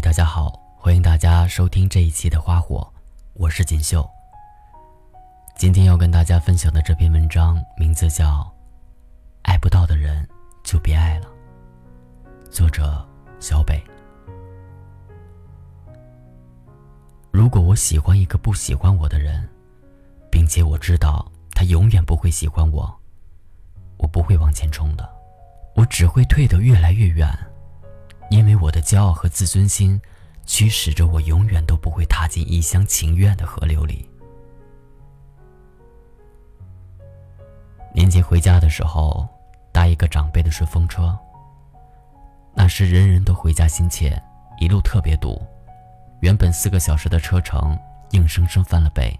大家好，欢迎大家收听这一期的花火，我是锦绣。今天要跟大家分享的这篇文章名字叫《爱不到的人就别爱了》，作者小北。如果我喜欢一个不喜欢我的人，并且我知道他永远不会喜欢我，我不会往前冲的，我只会退得越来越远。因为我的骄傲和自尊心，驱使着我永远都不会踏进一厢情愿的河流里。年前回家的时候，搭一个长辈的顺风车。那时人人都回家心切，一路特别堵，原本四个小时的车程，硬生生翻了倍。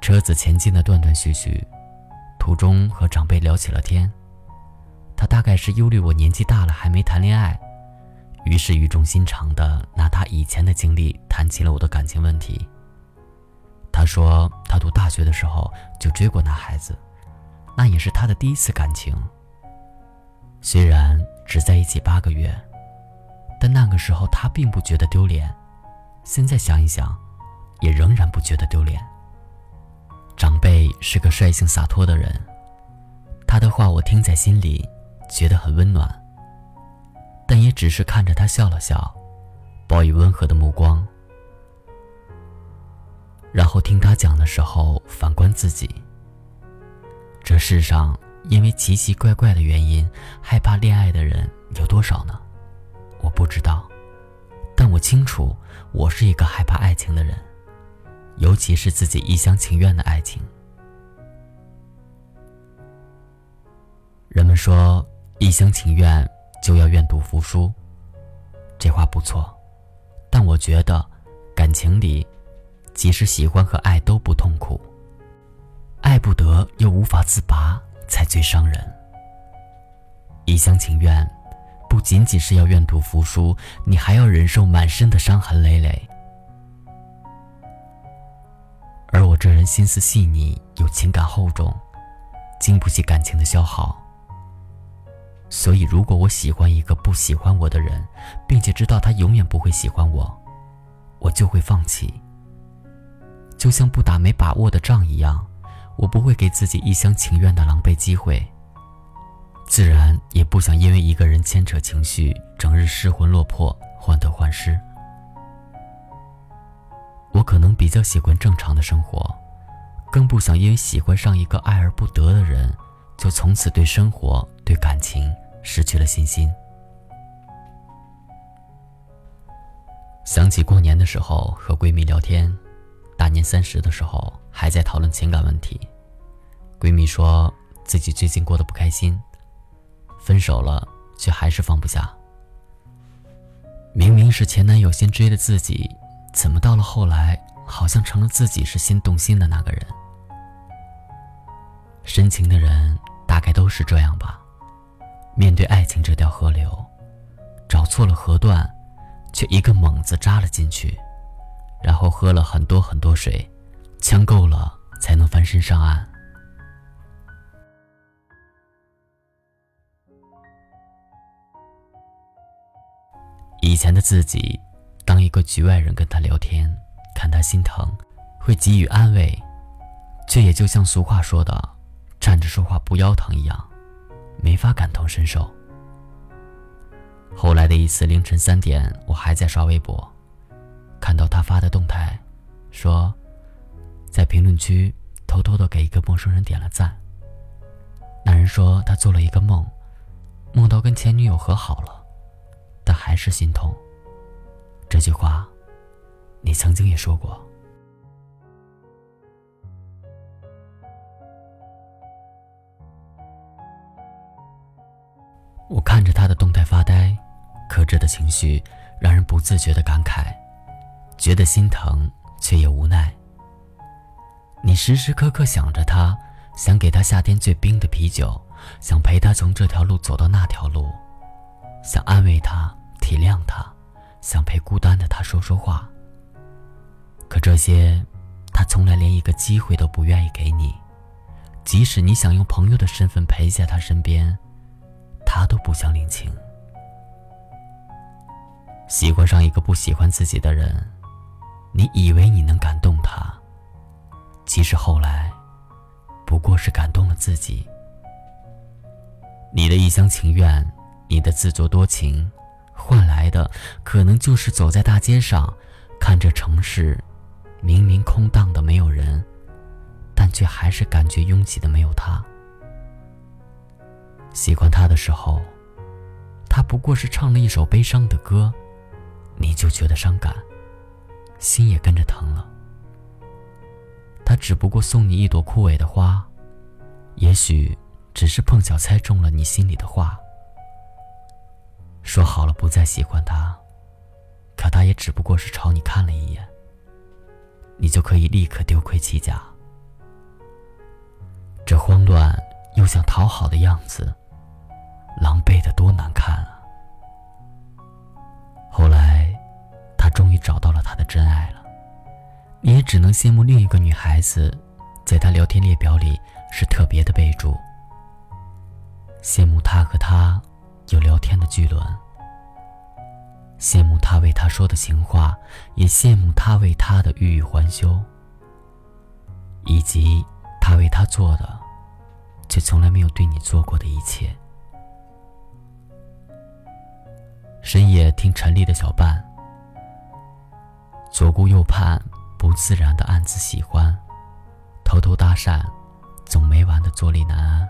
车子前进的断断续续，途中和长辈聊起了天。他大概是忧虑我年纪大了还没谈恋爱，于是语重心长的拿他以前的经历谈起了我的感情问题。他说他读大学的时候就追过男孩子，那也是他的第一次感情。虽然只在一起八个月，但那个时候他并不觉得丢脸，现在想一想，也仍然不觉得丢脸。长辈是个率性洒脱的人，他的话我听在心里。觉得很温暖，但也只是看着他笑了笑，报以温和的目光，然后听他讲的时候，反观自己。这世上因为奇奇怪怪的原因害怕恋爱的人有多少呢？我不知道，但我清楚，我是一个害怕爱情的人，尤其是自己一厢情愿的爱情。人们说。一厢情愿就要愿赌服输，这话不错，但我觉得感情里，即使喜欢和爱都不痛苦，爱不得又无法自拔才最伤人。一厢情愿，不仅仅是要愿赌服输，你还要忍受满身的伤痕累累。而我这人心思细腻，有情感厚重，经不起感情的消耗。所以，如果我喜欢一个不喜欢我的人，并且知道他永远不会喜欢我，我就会放弃。就像不打没把握的仗一样，我不会给自己一厢情愿的狼狈机会。自然也不想因为一个人牵扯情绪，整日失魂落魄、患得患失。我可能比较喜欢正常的生活，更不想因为喜欢上一个爱而不得的人。就从此对生活、对感情失去了信心。想起过年的时候和闺蜜聊天，大年三十的时候还在讨论情感问题。闺蜜说自己最近过得不开心，分手了却还是放不下。明明是前男友先追的自己，怎么到了后来好像成了自己是先动心的那个人？深情的人。大概都是这样吧。面对爱情这条河流，找错了河段，却一个猛子扎了进去，然后喝了很多很多水，呛够了才能翻身上岸。以前的自己，当一个局外人跟他聊天，看他心疼，会给予安慰，却也就像俗话说的。站着说话不腰疼一样，没法感同身受。后来的一次凌晨三点，我还在刷微博，看到他发的动态，说在评论区偷偷的给一个陌生人点了赞。那人说他做了一个梦，梦到跟前女友和好了，但还是心痛。这句话，你曾经也说过。我看着他的动态发呆，克制的情绪让人不自觉的感慨，觉得心疼却也无奈。你时时刻刻想着他，想给他夏天最冰的啤酒，想陪他从这条路走到那条路，想安慰他、体谅他，想陪孤单的他说说话。可这些，他从来连一个机会都不愿意给你，即使你想用朋友的身份陪在他身边。他都不想领情。喜欢上一个不喜欢自己的人，你以为你能感动他，其实后来不过是感动了自己。你的一厢情愿，你的自作多情，换来的可能就是走在大街上，看着城市明明空荡的没有人，但却还是感觉拥挤的没有他。喜欢他的时候，他不过是唱了一首悲伤的歌。你就觉得伤感，心也跟着疼了。他只不过送你一朵枯萎的花，也许只是碰巧猜中了你心里的话。说好了不再喜欢他，可他也只不过是朝你看了一眼，你就可以立刻丢盔弃甲。这慌乱又想讨好的样子，狼狈的多难看啊！后来。他终于找到了他的真爱了，你也只能羡慕另一个女孩子，在他聊天列表里是特别的备注。羡慕他和他有聊天的巨轮，羡慕他为他说的情话，也羡慕他为他的欲语还休，以及他为他做的，却从来没有对你做过的一切。深夜听陈丽的小半。左顾右盼，不自然的暗自喜欢，偷偷搭讪，总没完的坐立难安。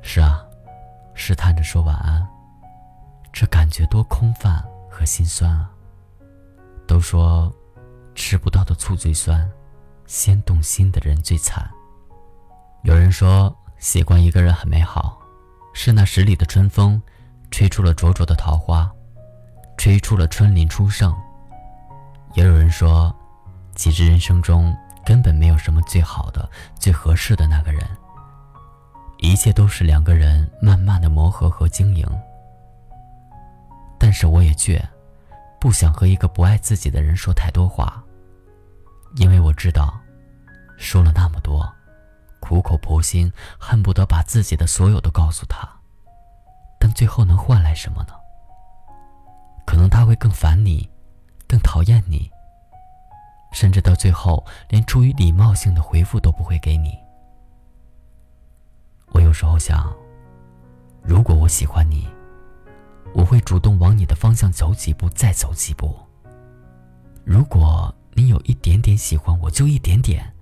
是啊，试探着说晚安，这感觉多空泛和心酸啊。都说，吃不到的醋最酸，先动心的人最惨。有人说，喜欢一个人很美好，是那十里的春风，吹出了灼灼的桃花，吹出了春林初盛。也有人说，其实人生中根本没有什么最好的、最合适的那个人，一切都是两个人慢慢的磨合和经营。但是我也倔，不想和一个不爱自己的人说太多话，因为我知道，说了那么多，苦口婆心，恨不得把自己的所有都告诉他，最后能换来什么呢？可能他会更烦你。更讨厌你，甚至到最后连出于礼貌性的回复都不会给你。我有时候想，如果我喜欢你，我会主动往你的方向走几步，再走几步。如果你有一点点喜欢我，就一点点，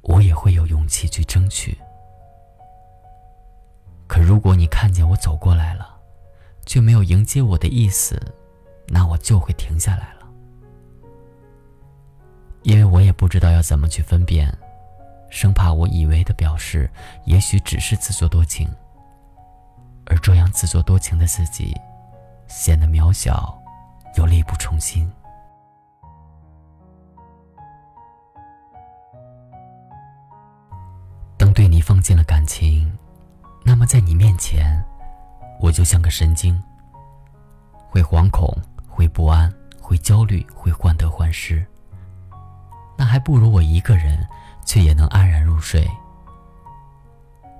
我也会有勇气去争取。可如果你看见我走过来了，却没有迎接我的意思，那我就会停下来了，因为我也不知道要怎么去分辨，生怕我以为的表示，也许只是自作多情，而这样自作多情的自己，显得渺小，又力不从心。当对你放进了感情，那么在你面前，我就像个神经，会惶恐。会不安，会焦虑，会患得患失。那还不如我一个人，却也能安然入睡。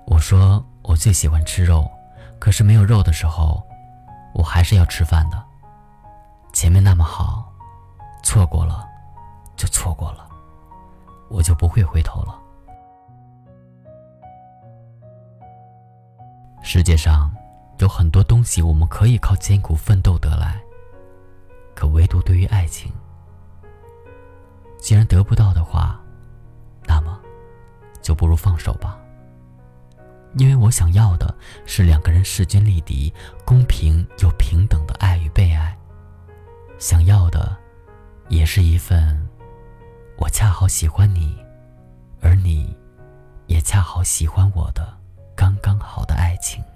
我说我最喜欢吃肉，可是没有肉的时候，我还是要吃饭的。前面那么好，错过了，就错过了，我就不会回头了。世界上有很多东西，我们可以靠艰苦奋斗得来。可唯独对于爱情，既然得不到的话，那么就不如放手吧。因为我想要的是两个人势均力敌、公平又平等的爱与被爱，想要的也是一份我恰好喜欢你，而你也恰好喜欢我的刚刚好的爱情。